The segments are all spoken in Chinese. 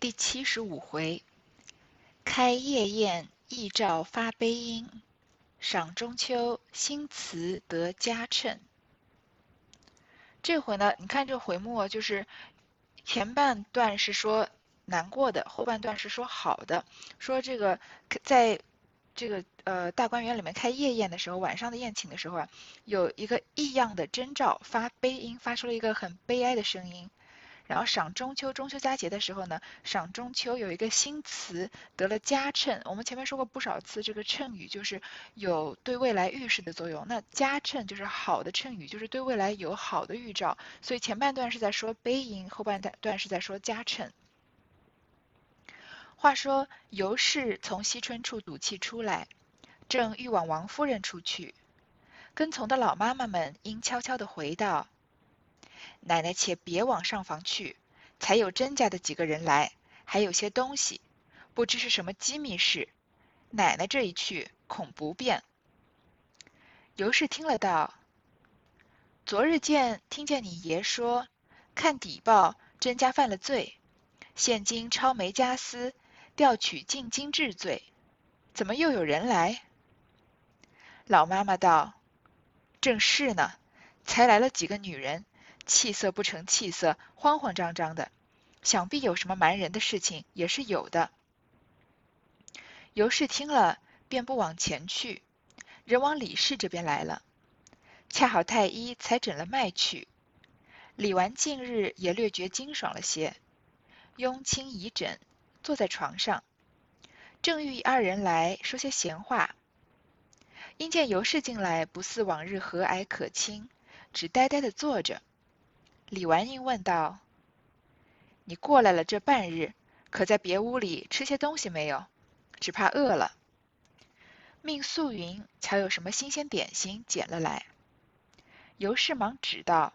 第七十五回，开夜宴，忆照发悲音；赏中秋，新词得佳称。这回呢，你看这回目就是前半段是说难过的，后半段是说好的。说这个在这个呃大观园里面开夜宴的时候，晚上的宴请的时候啊，有一个异样的征兆，发悲音，发出了一个很悲哀的声音。然后赏中秋，中秋佳节的时候呢，赏中秋有一个新词得了佳称。我们前面说过不少次，这个称语就是有对未来预示的作用。那佳称就是好的称语，就是对未来有好的预兆。所以前半段是在说悲音，后半段是在说佳称。话说尤氏从惜春处赌气出来，正欲往王夫人处去，跟从的老妈妈们应悄悄地回道。奶奶，且别往上房去，才有甄家的几个人来，还有些东西，不知是什么机密事。奶奶这一去，恐不便。尤氏听了道：“昨日见听见你爷说，看底报，甄家犯了罪，现今抄没家私，调取进京治罪，怎么又有人来？”老妈妈道：“正是呢，才来了几个女人。”气色不成气色，慌慌张张的，想必有什么瞒人的事情，也是有的。尤氏听了，便不往前去，人往李氏这边来了。恰好太医才诊了脉去，李纨近日也略觉精爽了些，拥亲倚枕，坐在床上，正欲二人来说些闲话，因见尤氏进来，不似往日和蔼可亲，只呆呆的坐着。李纨英问道：“你过来了这半日，可在别屋里吃些东西没有？只怕饿了。命素云瞧有什么新鲜点心捡了来。”尤氏忙指道：“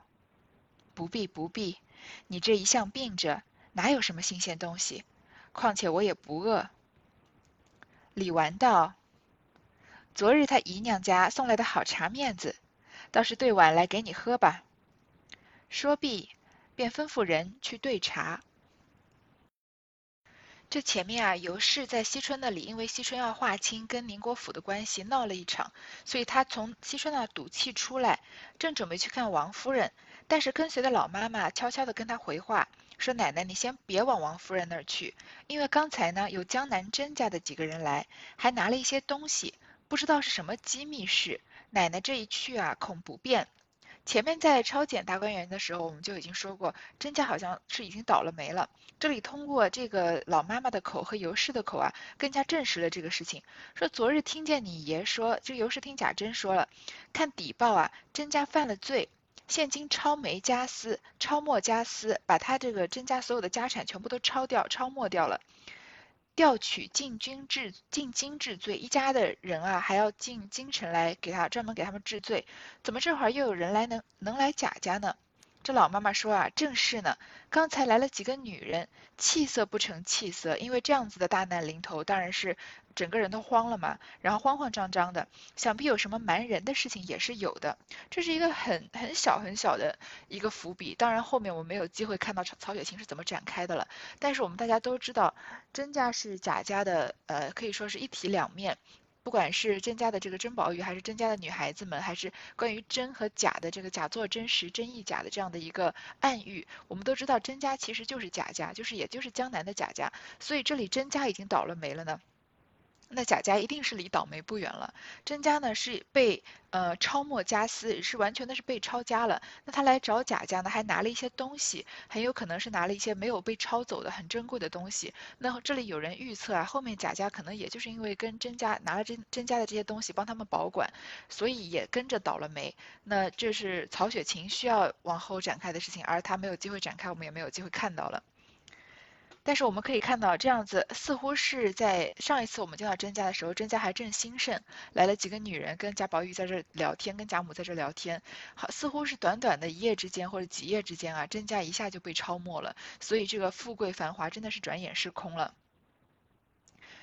不必不必，你这一向病着，哪有什么新鲜东西？况且我也不饿。”李纨道：“昨日他姨娘家送来的好茶面子，倒是兑碗来给你喝吧。”说毕，便吩咐人去兑茶。这前面啊，尤氏在惜春那里，因为惜春要划清跟宁国府的关系，闹了一场，所以他从惜春那赌气出来，正准备去看王夫人，但是跟随的老妈妈悄悄的跟他回话，说：“奶奶，你先别往王夫人那儿去，因为刚才呢，有江南甄家的几个人来，还拿了一些东西，不知道是什么机密事。奶奶这一去啊，恐不便。”前面在抄检大观园的时候，我们就已经说过，甄家好像是已经倒了霉了。这里通过这个老妈妈的口和尤氏的口啊，更加证实了这个事情。说昨日听见你爷说，这尤氏听贾珍说了，看底报啊，甄家犯了罪，现今抄没家私，抄没家私，把他这个甄家所有的家产全部都抄掉、抄没掉了。调取进军治进京治罪，一家的人啊，还要进京城来给他专门给他们治罪。怎么这会儿又有人来能能来贾家呢？这老妈妈说啊，正是呢。刚才来了几个女人，气色不成气色，因为这样子的大难临头，当然是整个人都慌了嘛。然后慌慌张张的，想必有什么瞒人的事情也是有的。这是一个很很小很小的一个伏笔。当然后面我没有机会看到曹曹雪芹是怎么展开的了。但是我们大家都知道，甄家是贾家的，呃，可以说是一体两面。不管是甄家的这个甄宝玉，还是甄家的女孩子们，还是关于甄和贾的这个假作真实、真亦假的这样的一个暗喻，我们都知道甄家其实就是贾家，就是也就是江南的贾家，所以这里甄家已经倒了霉了呢。那贾家一定是离倒霉不远了。甄家呢是被呃抄没家私，是完全的是被抄家了。那他来找贾家呢，还拿了一些东西，很有可能是拿了一些没有被抄走的很珍贵的东西。那这里有人预测啊，后面贾家可能也就是因为跟甄家拿了甄甄家的这些东西帮他们保管，所以也跟着倒了霉。那这是曹雪芹需要往后展开的事情，而他没有机会展开，我们也没有机会看到了。但是我们可以看到，这样子似乎是在上一次我们见到甄家的时候，甄家还正兴盛，来了几个女人跟贾宝玉在这聊天，跟贾母在这聊天，好，似乎是短短的一夜之间或者几夜之间啊，甄家一下就被抄没了，所以这个富贵繁华真的是转眼失空了。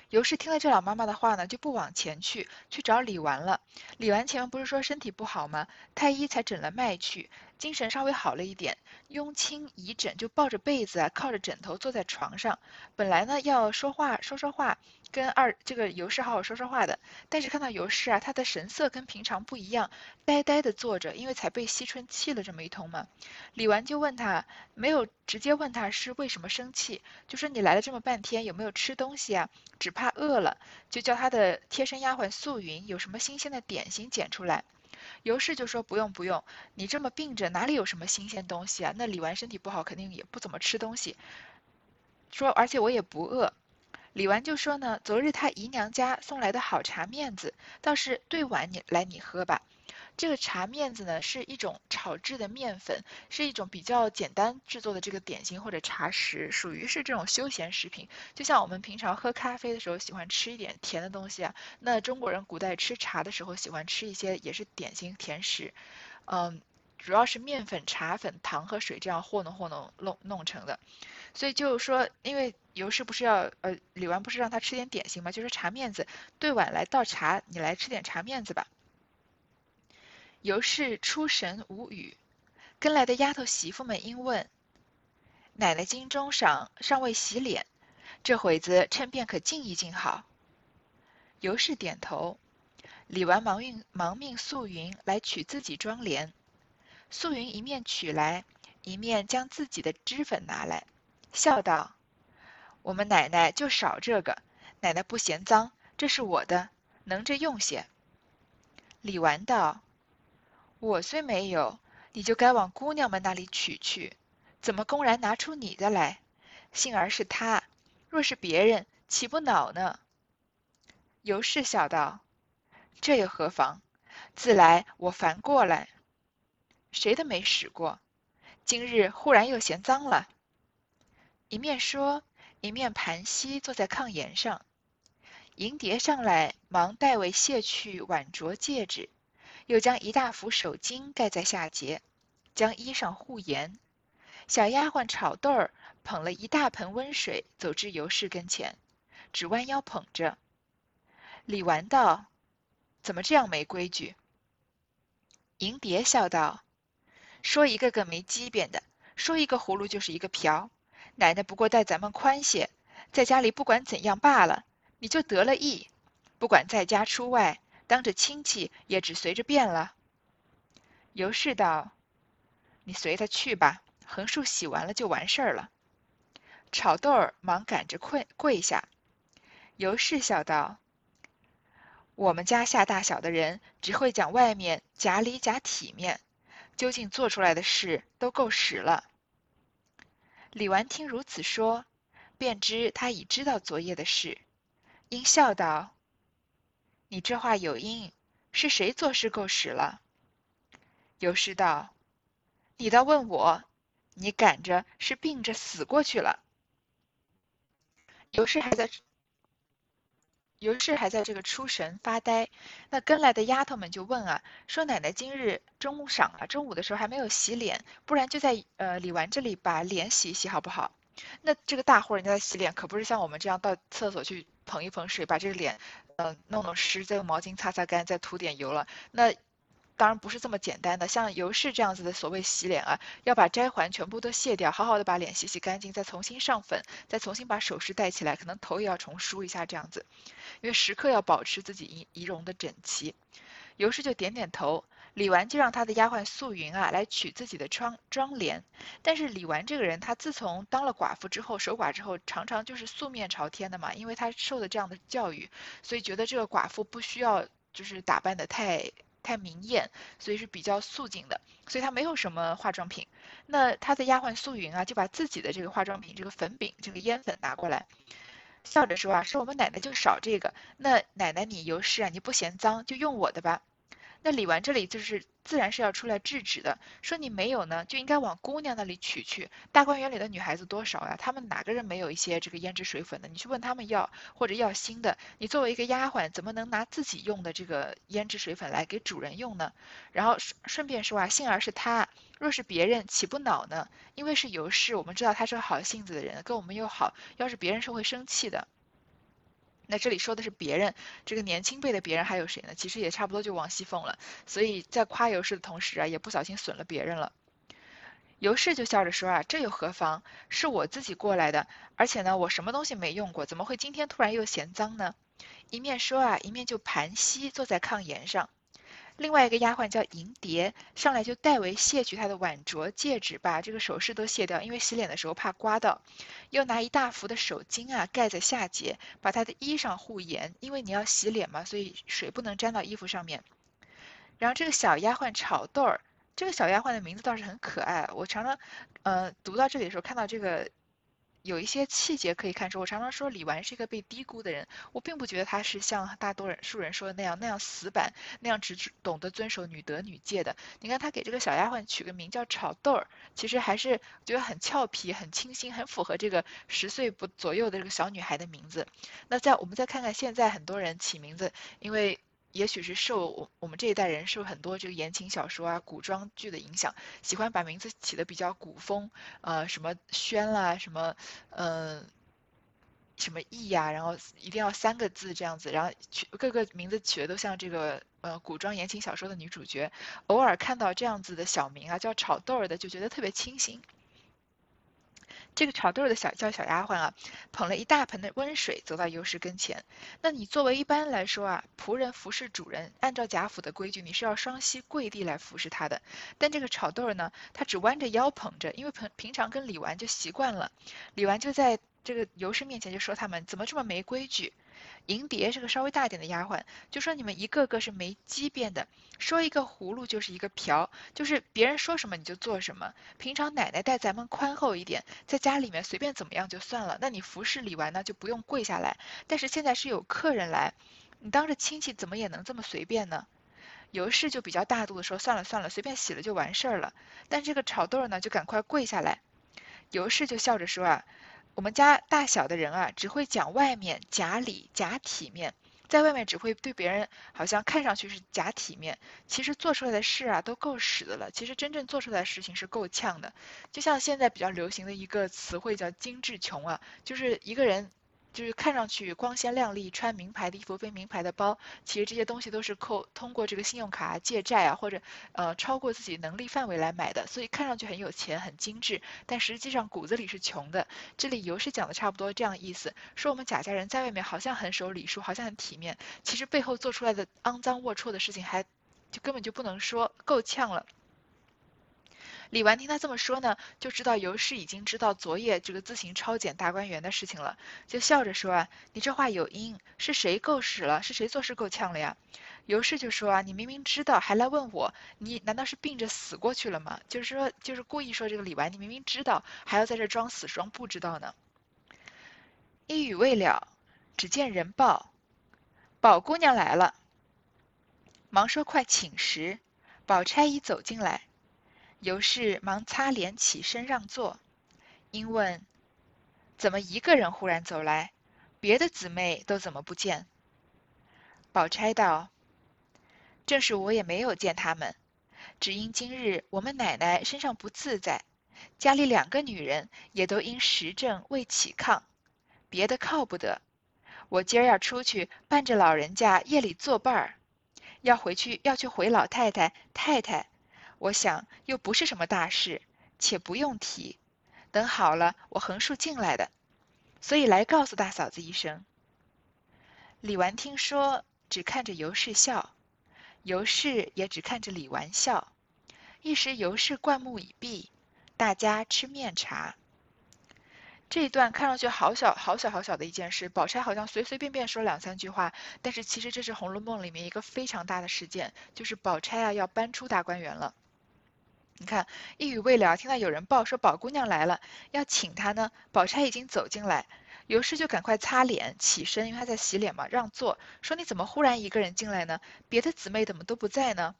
尤氏听了这老妈妈的话呢，就不往前去，去找李纨了。李纨前面不是说身体不好吗？太医才诊了脉去，精神稍微好了一点，慵轻倚枕，就抱着被子啊，靠着枕头坐在床上。本来呢要说话说说话，跟二这个尤氏好好说说话的，但是看到尤氏啊，他的神色跟平常不一样，呆呆的坐着，因为才被惜春气了这么一通嘛。李纨就问他，没有直接问他是为什么生气，就说你来了这么半天有没有吃东西啊？只怕饿了，就叫他的贴身丫鬟素云有什么新鲜的点心捡出来。尤氏就说不用不用，你这么病着哪里有什么新鲜东西啊？那李纨身体不好，肯定也不怎么吃东西。说而且我也不饿。李纨就说呢，昨日她姨娘家送来的好茶面子，倒是兑碗你来你喝吧。这个茶面子呢，是一种炒制的面粉，是一种比较简单制作的这个点心或者茶食，属于是这种休闲食品。就像我们平常喝咖啡的时候喜欢吃一点甜的东西啊，那中国人古代吃茶的时候喜欢吃一些也是点心甜食，嗯，主要是面粉、茶粉、糖和水这样和弄和弄弄弄成的。所以就是说，因为尤氏不是要呃李纨不是让他吃点点心吗？就是茶面子，兑碗来倒茶，你来吃点茶面子吧。尤氏出神无语，跟来的丫头媳妇们应问：“奶奶今中晌尚未洗脸，这会子趁便可静一静好。”尤氏点头。李纨忙命忙命素云来取自己妆帘，素云一面取来，一面将自己的脂粉拿来，笑道：“我们奶奶就少这个，奶奶不嫌脏，这是我的，能着用些。”李纨道。我虽没有，你就该往姑娘们那里取去，怎么公然拿出你的来？幸而是他，若是别人，岂不恼呢？尤氏笑道：“这又何妨？自来我烦过来，谁的没使过？今日忽然又嫌脏了。”一面说，一面盘膝坐在炕沿上。银蝶上来，忙代为卸去碗镯戒指。又将一大幅手巾盖在下节，将衣裳护严。小丫鬟炒豆儿捧了一大盆温水，走至尤氏跟前，只弯腰捧着。李纨道：“怎么这样没规矩？”银蝶笑道：“说一个个没机变的，说一个葫芦就是一个瓢。奶奶不过待咱们宽些，在家里不管怎样罢了，你就得了意，不管在家出外。”当着亲戚也只随着便了。尤氏道：“你随他去吧，横竖洗完了就完事儿了。”炒豆儿忙赶着跪跪下。尤氏笑道：“我们家下大小的人只会讲外面假里假体面，究竟做出来的事都够使了。”李纨听如此说，便知他已知道昨夜的事，因笑道。你这话有因，是谁做事够使了？尤氏道：“你倒问我，你赶着是病着死过去了。”尤氏还在，尤氏还在这个出神发呆。那跟来的丫头们就问啊，说奶奶今日中午晌啊，中午的时候还没有洗脸，不然就在呃李纨这里把脸洗一洗好不好？那这个大户人家洗脸，可不是像我们这样到厕所去捧一捧水，把这个脸。呃，弄弄湿，再用毛巾擦擦干，再涂点油了。那当然不是这么简单的。像尤氏这样子的所谓洗脸啊，要把摘环全部都卸掉，好好的把脸洗洗干净，再重新上粉，再重新把首饰戴起来，可能头也要重梳一下这样子，因为时刻要保持自己仪仪容的整齐。尤氏就点点头。李纨就让他的丫鬟素云啊来取自己的窗妆帘，但是李纨这个人，她自从当了寡妇之后，守寡之后，常常就是素面朝天的嘛，因为她受的这样的教育，所以觉得这个寡妇不需要就是打扮的太太明艳，所以是比较素净的，所以她没有什么化妆品。那她的丫鬟素云啊，就把自己的这个化妆品，这个粉饼，这个烟粉拿过来，笑着说啊，说我们奶奶就少这个，那奶奶你尤氏啊，你不嫌脏，就用我的吧。那李纨这里就是自然是要出来制止的，说你没有呢，就应该往姑娘那里取去。大观园里的女孩子多少呀？她们哪个人没有一些这个胭脂水粉的？你去问他们要，或者要新的。你作为一个丫鬟，怎么能拿自己用的这个胭脂水粉来给主人用呢？然后顺顺便说啊，幸而是他，若是别人岂不恼呢？因为是尤氏，我们知道他是个好性子的人，跟我们又好，要是别人是会生气的。那这里说的是别人，这个年轻辈的别人还有谁呢？其实也差不多就王熙凤了。所以在夸尤氏的同时啊，也不小心损了别人了。尤氏就笑着说啊，这又何妨？是我自己过来的，而且呢，我什么东西没用过，怎么会今天突然又嫌脏呢？一面说啊，一面就盘膝坐在炕沿上。另外一个丫鬟叫银蝶，上来就代为卸去她的碗镯、戒指，把这个首饰都卸掉，因为洗脸的时候怕刮到。又拿一大幅的手巾啊盖在下节，把她的衣裳护严，因为你要洗脸嘛，所以水不能沾到衣服上面。然后这个小丫鬟炒豆儿，这个小丫鬟的名字倒是很可爱，我常常呃读到这里的时候看到这个。有一些细节可以看出，我常常说李纨是一个被低估的人，我并不觉得她是像大多数人说的那样那样死板，那样只懂得遵守女德女戒的。你看她给这个小丫鬟取个名叫炒豆儿，其实还是觉得很俏皮、很清新、很符合这个十岁不左右的这个小女孩的名字。那在我们再看看现在很多人起名字，因为。也许是受我我们这一代人受很多这个言情小说啊、古装剧的影响，喜欢把名字起的比较古风，呃，什么轩啦，什么，嗯，什么义呀，然后一定要三个字这样子，然后取各个名字取的都像这个呃古装言情小说的女主角，偶尔看到这样子的小名啊，叫炒豆儿的，就觉得特别清新。这个炒豆的小叫小丫鬟啊，捧了一大盆的温水，走到尤氏跟前。那你作为一般来说啊，仆人服侍主人，按照贾府的规矩，你是要双膝跪地来服侍他的。但这个炒豆呢，他只弯着腰捧着，因为平平常跟李纨就习惯了。李纨就在这个尤氏面前就说他们怎么这么没规矩。银蝶是个稍微大一点的丫鬟，就说你们一个个是没机变的，说一个葫芦就是一个瓢，就是别人说什么你就做什么。平常奶奶待咱们宽厚一点，在家里面随便怎么样就算了，那你服侍李纨呢就不用跪下来。但是现在是有客人来，你当着亲戚怎么也能这么随便呢？尤氏就比较大度的说，算了算了，随便洗了就完事儿了。但这个炒豆呢就赶快跪下来，尤氏就笑着说啊。我们家大小的人啊，只会讲外面假里假体面，在外面只会对别人好像看上去是假体面，其实做出来的事啊都够使的了。其实真正做出来的事情是够呛的。就像现在比较流行的一个词汇叫“精致穷”啊，就是一个人。就是看上去光鲜亮丽，穿名牌的衣服，背名牌的包，其实这些东西都是扣通过这个信用卡借债啊，或者呃超过自己能力范围来买的，所以看上去很有钱，很精致，但实际上骨子里是穷的。这里尤氏讲的差不多这样意思，说我们贾家人在外面好像很守礼数，好像很体面，其实背后做出来的肮脏龌龊的事情，还就根本就不能说够呛了。李纨听他这么说呢，就知道尤氏已经知道昨夜这个自行抄检大观园的事情了，就笑着说啊，你这话有因，是谁够使了？是谁做事够呛了呀？尤氏就说啊，你明明知道还来问我，你难道是病着死过去了吗？就是说，就是故意说这个李纨，你明明知道，还要在这装死装不知道呢。一语未了，只见人报，宝姑娘来了，忙说快请食，宝钗已走进来。尤氏忙擦脸起身让座，因问：“怎么一个人忽然走来？别的姊妹都怎么不见？”宝钗道：“正是我也没有见他们，只因今日我们奶奶身上不自在，家里两个女人也都因时症未起炕，别的靠不得。我今儿要出去伴着老人家夜里作伴儿，要回去要去回老太太太太。”我想又不是什么大事，且不用提。等好了，我横竖进来的，所以来告诉大嫂子一声。李纨听说，只看着尤氏笑，尤氏也只看着李纨笑。一时尤氏灌木已毕，大家吃面茶。这一段看上去好小好小好小的一件事，宝钗好像随随便便说两三句话，但是其实这是《红楼梦》里面一个非常大的事件，就是宝钗啊要搬出大观园了。你看，一语未了，听到有人报说宝姑娘来了，要请她呢。宝钗已经走进来，尤氏就赶快擦脸起身，因为她在洗脸嘛，让座，说你怎么忽然一个人进来呢？别的姊妹怎么都不在呢？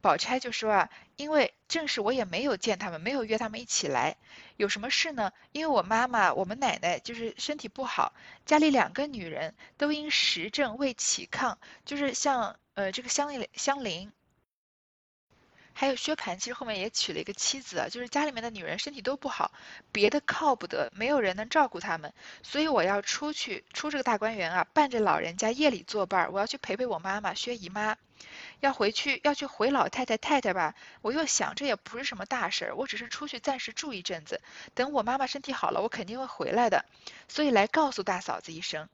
宝钗就说啊，因为正是我也没有见他们，没有约他们一起来，有什么事呢？因为我妈妈，我们奶奶就是身体不好，家里两个女人都因时症未起炕，就是像呃这个香香菱。还有薛蟠，其实后面也娶了一个妻子，就是家里面的女人身体都不好，别的靠不得，没有人能照顾他们，所以我要出去出这个大观园啊，伴着老人家夜里作伴，我要去陪陪我妈妈薛姨妈。要回去要去回老太太太太吧，我又想这也不是什么大事儿，我只是出去暂时住一阵子，等我妈妈身体好了，我肯定会回来的，所以来告诉大嫂子一声。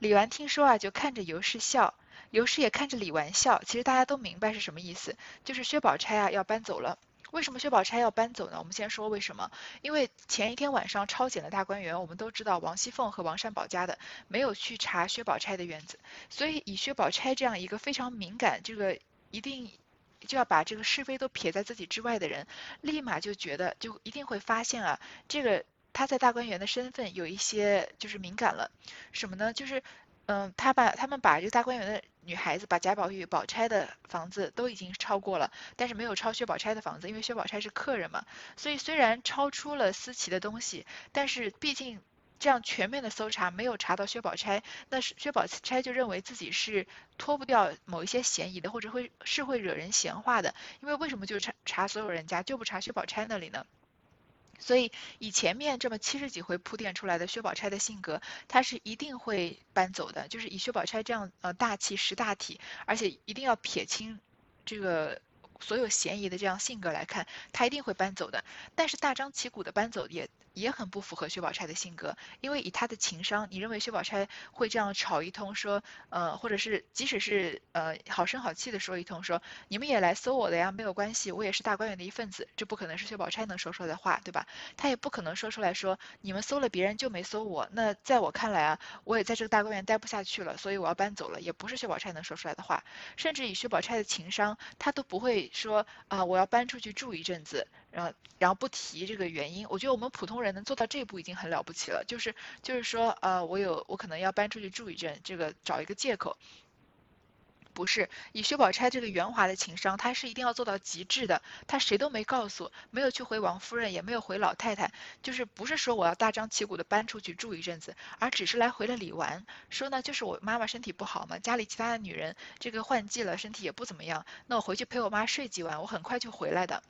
李纨听说啊，就看着尤氏笑，尤氏也看着李纨笑。其实大家都明白是什么意思，就是薛宝钗啊要搬走了。为什么薛宝钗要搬走呢？我们先说为什么。因为前一天晚上抄检的大观园，我们都知道王熙凤和王善保家的没有去查薛宝钗的院子，所以以薛宝钗这样一个非常敏感，这个一定就要把这个是非都撇在自己之外的人，立马就觉得就一定会发现啊，这个他在大观园的身份有一些就是敏感了。什么呢？就是嗯，他把他们把这个大观园的。女孩子把贾宝玉、宝钗的房子都已经超过了，但是没有超薛宝钗的房子，因为薛宝钗是客人嘛。所以虽然超出了思琪的东西，但是毕竟这样全面的搜查没有查到薛宝钗，那薛宝钗就认为自己是脱不掉某一些嫌疑的，或者会是会惹人闲话的。因为为什么就查查所有人家，就不查薛宝钗那里呢？所以以前面这么七十几回铺垫出来的薛宝钗的性格，她是一定会搬走的。就是以薛宝钗这样呃大气识大体，而且一定要撇清这个所有嫌疑的这样性格来看，她一定会搬走的。但是大张旗鼓的搬走也。也很不符合薛宝钗的性格，因为以她的情商，你认为薛宝钗会这样吵一通，说，呃，或者是即使是呃好声好气的说一通，说你们也来搜我的呀，没有关系，我也是大观园的一份子，这不可能是薛宝钗能说出来的话，对吧？她也不可能说出来说你们搜了别人就没搜我，那在我看来啊，我也在这个大观园待不下去了，所以我要搬走了，也不是薛宝钗能说出来的话。甚至以薛宝钗的情商，她都不会说啊，我要搬出去住一阵子。然后，然后不提这个原因，我觉得我们普通人能做到这一步已经很了不起了。就是，就是说，呃，我有，我可能要搬出去住一阵，这个找一个借口。不是，以薛宝钗这个圆滑的情商，她是一定要做到极致的。她谁都没告诉，没有去回王夫人，也没有回老太太，就是不是说我要大张旗鼓的搬出去住一阵子，而只是来回了李纨，说呢，就是我妈妈身体不好嘛，家里其他的女人这个换季了，身体也不怎么样，那我回去陪我妈睡几晚，我很快就回来的。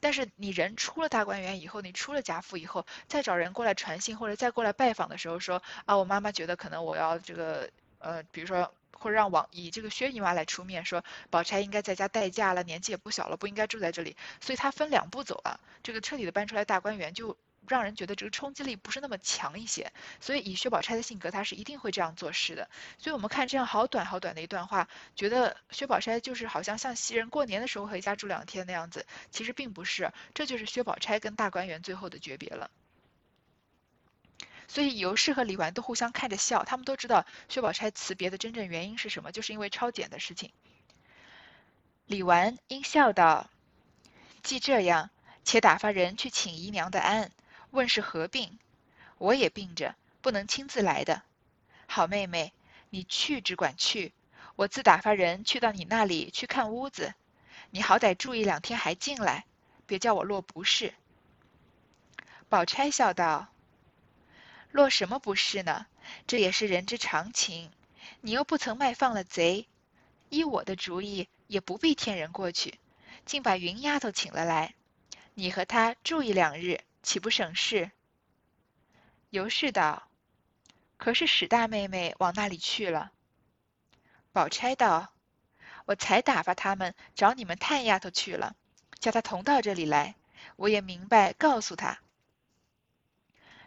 但是你人出了大观园以后，你出了贾府以后，再找人过来传信或者再过来拜访的时候，说啊，我妈妈觉得可能我要这个呃，比如说或者让王以这个薛姨妈来出面说，宝钗应该在家待嫁了，年纪也不小了，不应该住在这里，所以她分两步走啊，这个彻底的搬出来大观园就。让人觉得这个冲击力不是那么强一些，所以以薛宝钗的性格，她是一定会这样做事的。所以我们看这样好短好短的一段话，觉得薛宝钗就是好像像袭人过年的时候回家住两天那样子，其实并不是，这就是薛宝钗跟大观园最后的诀别了。所以尤氏和李纨都互相看着笑，他们都知道薛宝钗辞别的真正原因是什么，就是因为抄检的事情。李纨应笑道：“既这样，且打发人去请姨娘的安。”问是何病？我也病着，不能亲自来的。好妹妹，你去只管去，我自打发人去到你那里去看屋子。你好歹住一两天还进来，别叫我落不是。宝钗笑道：“落什么不是呢？这也是人之常情。你又不曾卖放了贼，依我的主意，也不必添人过去，竟把云丫头请了来，你和她住一两日。”岂不省事？尤氏道：“可是史大妹妹往那里去了？”宝钗道：“我才打发他们找你们探丫头去了，叫她同到这里来。我也明白，告诉她。”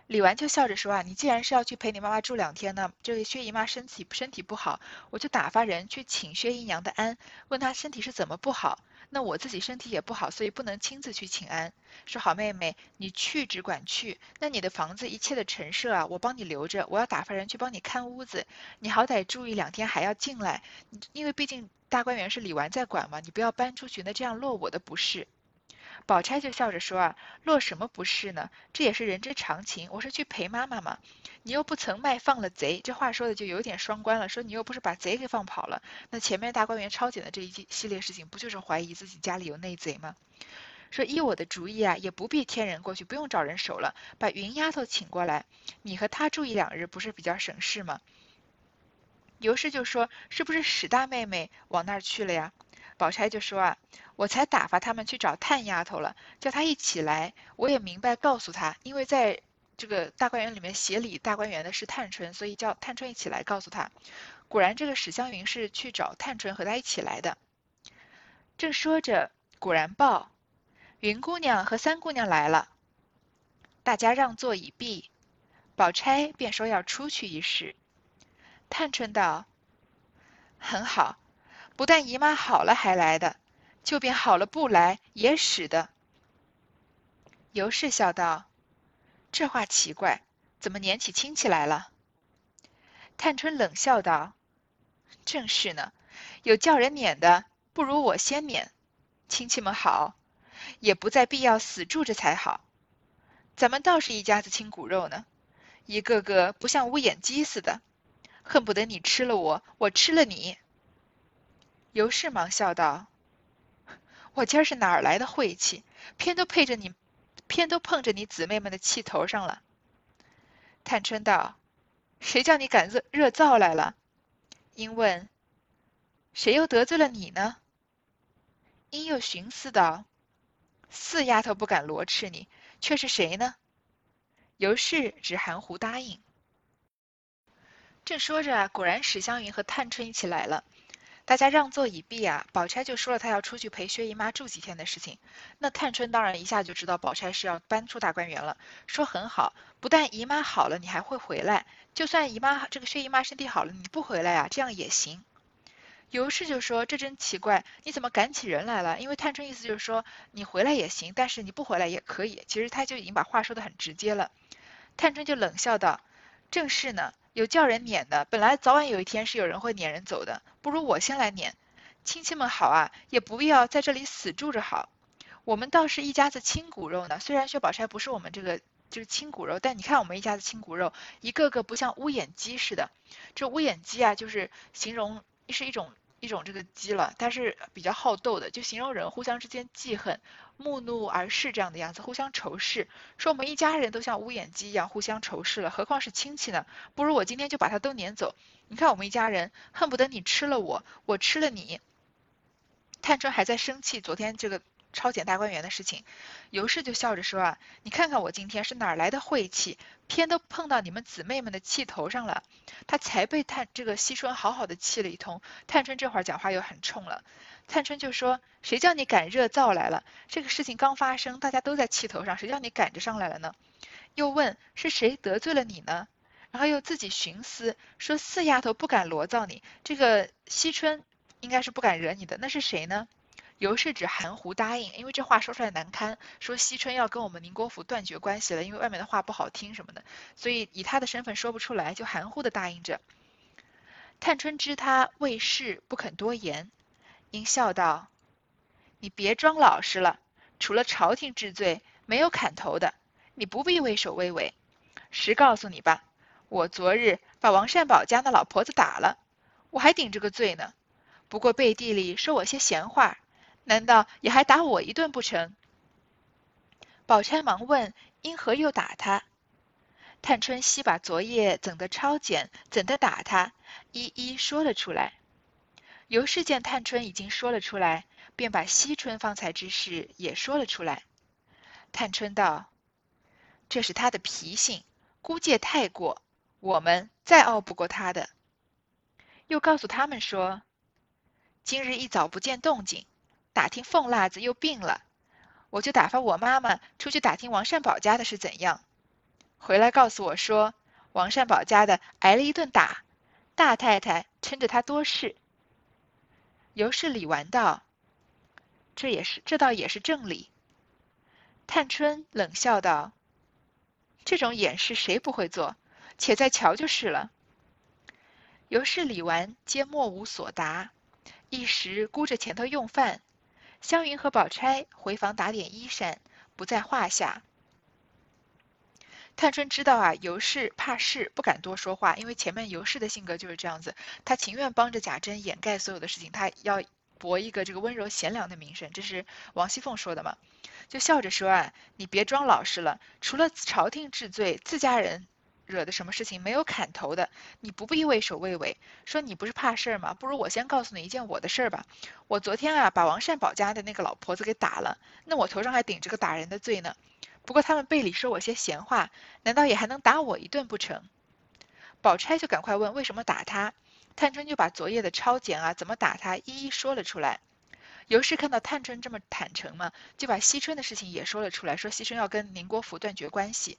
李纨就笑着说：“啊，你既然是要去陪你妈妈住两天呢，这个薛姨妈身体身体不好，我就打发人去请薛姨娘的安，问她身体是怎么不好。那我自己身体也不好，所以不能亲自去请安。说好妹妹，你去只管去，那你的房子一切的陈设啊，我帮你留着，我要打发人去帮你看屋子，你好歹住一两天还要进来，因为毕竟大观园是李纨在管嘛，你不要搬出去，那这样落我的不是。”宝钗就笑着说：“啊，落什么不是呢？这也是人之常情。我是去陪妈妈嘛，你又不曾卖放了贼，这话说的就有点双关了。说你又不是把贼给放跑了，那前面大观园抄检的这一系列事情，不就是怀疑自己家里有内贼吗？说依我的主意啊，也不必添人过去，不用找人守了，把云丫头请过来，你和她住一两日，不是比较省事吗？”尤氏就说：“是不是史大妹妹往那儿去了呀？”宝钗就说啊，我才打发他们去找探丫头了，叫她一起来。我也明白告诉她，因为在这个大观园里面协理大观园的是探春，所以叫探春一起来告诉她。果然，这个史湘云是去找探春和她一起来的。正说着，果然报，云姑娘和三姑娘来了。大家让座已毕，宝钗便说要出去一事。探春道：“很好，不但姨妈好了还来的，就便好了不来也使的。”尤氏笑道：“这话奇怪，怎么撵起亲戚来了？”探春冷笑道：“正是呢，有叫人撵的。”不如我先撵，亲戚们好，也不再必要死住着才好。咱们倒是一家子亲骨肉呢，一个个不像乌眼鸡似的，恨不得你吃了我，我吃了你。尤氏忙笑道：“我今儿是哪儿来的晦气，偏都配着你，偏都碰着你姊妹们的气头上了。”探春道：“谁叫你敢热热燥来了？”因问：“谁又得罪了你呢？”因又寻思道：“四丫头不敢罗斥你，却是谁呢？”尤氏只含糊答应。正说着，果然史湘云和探春一起来了。大家让座已毕啊，宝钗就说了她要出去陪薛姨妈住几天的事情。那探春当然一下就知道宝钗是要搬出大观园了，说很好，不但姨妈好了，你还会回来。就算姨妈这个薛姨妈身体好了，你不回来啊，这样也行。尤氏就说：“这真奇怪，你怎么赶起人来了？”因为探春意思就是说，你回来也行，但是你不回来也可以。其实他就已经把话说的很直接了。探春就冷笑道：“正是呢，有叫人撵的，本来早晚有一天是有人会撵人走的，不如我先来撵。亲戚们好啊，也不必要在这里死住着好。我们倒是一家子亲骨肉呢。虽然薛宝钗不是我们这个就是亲骨肉，但你看我们一家子亲骨肉，一个个不像乌眼鸡似的。这乌眼鸡啊，就是形容是一种。”一种这个鸡了，它是比较好斗的，就形容人互相之间记恨、目怒而视这样的样子，互相仇视。说我们一家人都像乌眼鸡一样互相仇视了，何况是亲戚呢？不如我今天就把它都撵走。你看我们一家人，恨不得你吃了我，我吃了你。探春还在生气，昨天这个。抄检大观园的事情，尤氏就笑着说啊，你看看我今天是哪来的晦气，偏都碰到你们姊妹们的气头上了。他才被探这个惜春好好的气了一通。探春这会儿讲话又很冲了，探春就说，谁叫你赶热灶来了？这个事情刚发生，大家都在气头上，谁叫你赶着上来了呢？又问是谁得罪了你呢？然后又自己寻思说四丫头不敢罗造你，这个惜春应该是不敢惹你的，那是谁呢？尤氏只含糊答应，因为这话说出来难堪，说惜春要跟我们宁国府断绝关系了，因为外面的话不好听什么的，所以以他的身份说不出来，就含糊的答应着。探春知他为事不肯多言，因笑道：“你别装老实了，除了朝廷治罪，没有砍头的，你不必畏首畏尾。实告诉你吧，我昨日把王善保家那老婆子打了，我还顶着个罪呢，不过背地里说我些闲话。”难道也还打我一顿不成？宝钗忙问：“因何又打他？”探春悉把昨夜怎的抄检，怎的打他，一一说了出来。尤氏见探春已经说了出来，便把惜春方才之事也说了出来。探春道：“这是他的脾性，估计太过，我们再拗不过他的。”又告诉他们说：“今日一早不见动静。”打听凤辣子又病了，我就打发我妈妈出去打听王善保家的是怎样，回来告诉我说王善保家的挨了一顿打，大太太撑着他多事。尤氏李纨道：“这也是，这倒也是正理。”探春冷笑道：“这种掩饰谁不会做？且再瞧就是了。”尤氏李纨，皆莫无所答，一时顾着前头用饭。湘云和宝钗回房打点衣衫，不在话下。探春知道啊，尤氏怕事，不敢多说话，因为前面尤氏的性格就是这样子，她情愿帮着贾珍掩盖所有的事情，她要博一个这个温柔贤良的名声。这是王熙凤说的嘛？就笑着说啊，你别装老实了，除了朝廷治罪，自家人。惹的什么事情没有砍头的，你不必畏首畏尾。说你不是怕事儿吗？不如我先告诉你一件我的事儿吧。我昨天啊，把王善保家的那个老婆子给打了，那我头上还顶着个打人的罪呢。不过他们背里说我些闲话，难道也还能打我一顿不成？宝钗就赶快问为什么打他。探春就把昨夜的抄检啊，怎么打他，一一说了出来。尤氏看到探春这么坦诚嘛，就把惜春的事情也说了出来，说惜春要跟宁国府断绝关系。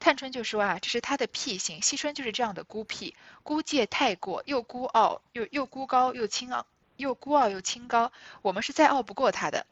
探春就说啊，这是他的癖性，惜春就是这样的孤僻，孤介太过，又孤傲又又孤高又清傲，又孤傲又清高，我们是再傲不过他的。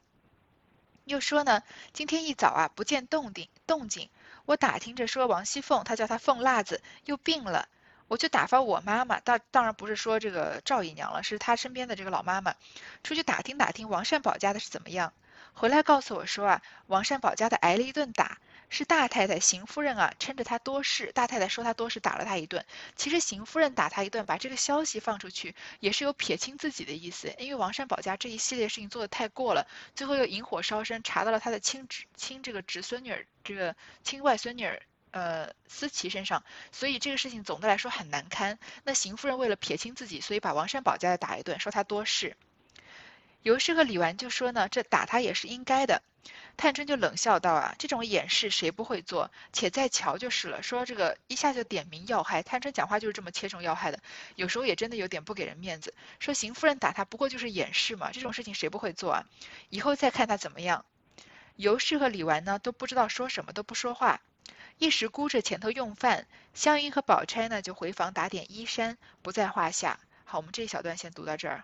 又说呢，今天一早啊，不见动静，动静，我打听着说王熙凤，她叫她凤辣子又病了，我就打发我妈妈，当当然不是说这个赵姨娘了，是她身边的这个老妈妈，出去打听打听王善保家的是怎么样，回来告诉我说啊，王善保家的挨了一顿打。是大太太邢夫人啊，趁着他多事，大太太说他多事，打了他一顿。其实邢夫人打他一顿，把这个消息放出去，也是有撇清自己的意思。因为王善保家这一系列事情做的太过了，最后又引火烧身，查到了他的亲侄亲这个侄孙女儿，这个亲外孙女儿，呃，思琪身上，所以这个事情总的来说很难堪。那邢夫人为了撇清自己，所以把王善保家的打一顿，说他多事。尤氏和李纨就说呢，这打他也是应该的。探春就冷笑道啊，这种掩饰谁不会做？且再瞧就是了。说这个一下就点名要害，探春讲话就是这么切中要害的，有时候也真的有点不给人面子。说邢夫人打他不过就是掩饰嘛，这种事情谁不会做啊？以后再看他怎么样。尤氏和李纨呢都不知道说什么，都不说话，一时估着前头用饭。湘云和宝钗呢就回房打点衣衫，不在话下。好，我们这一小段先读到这儿。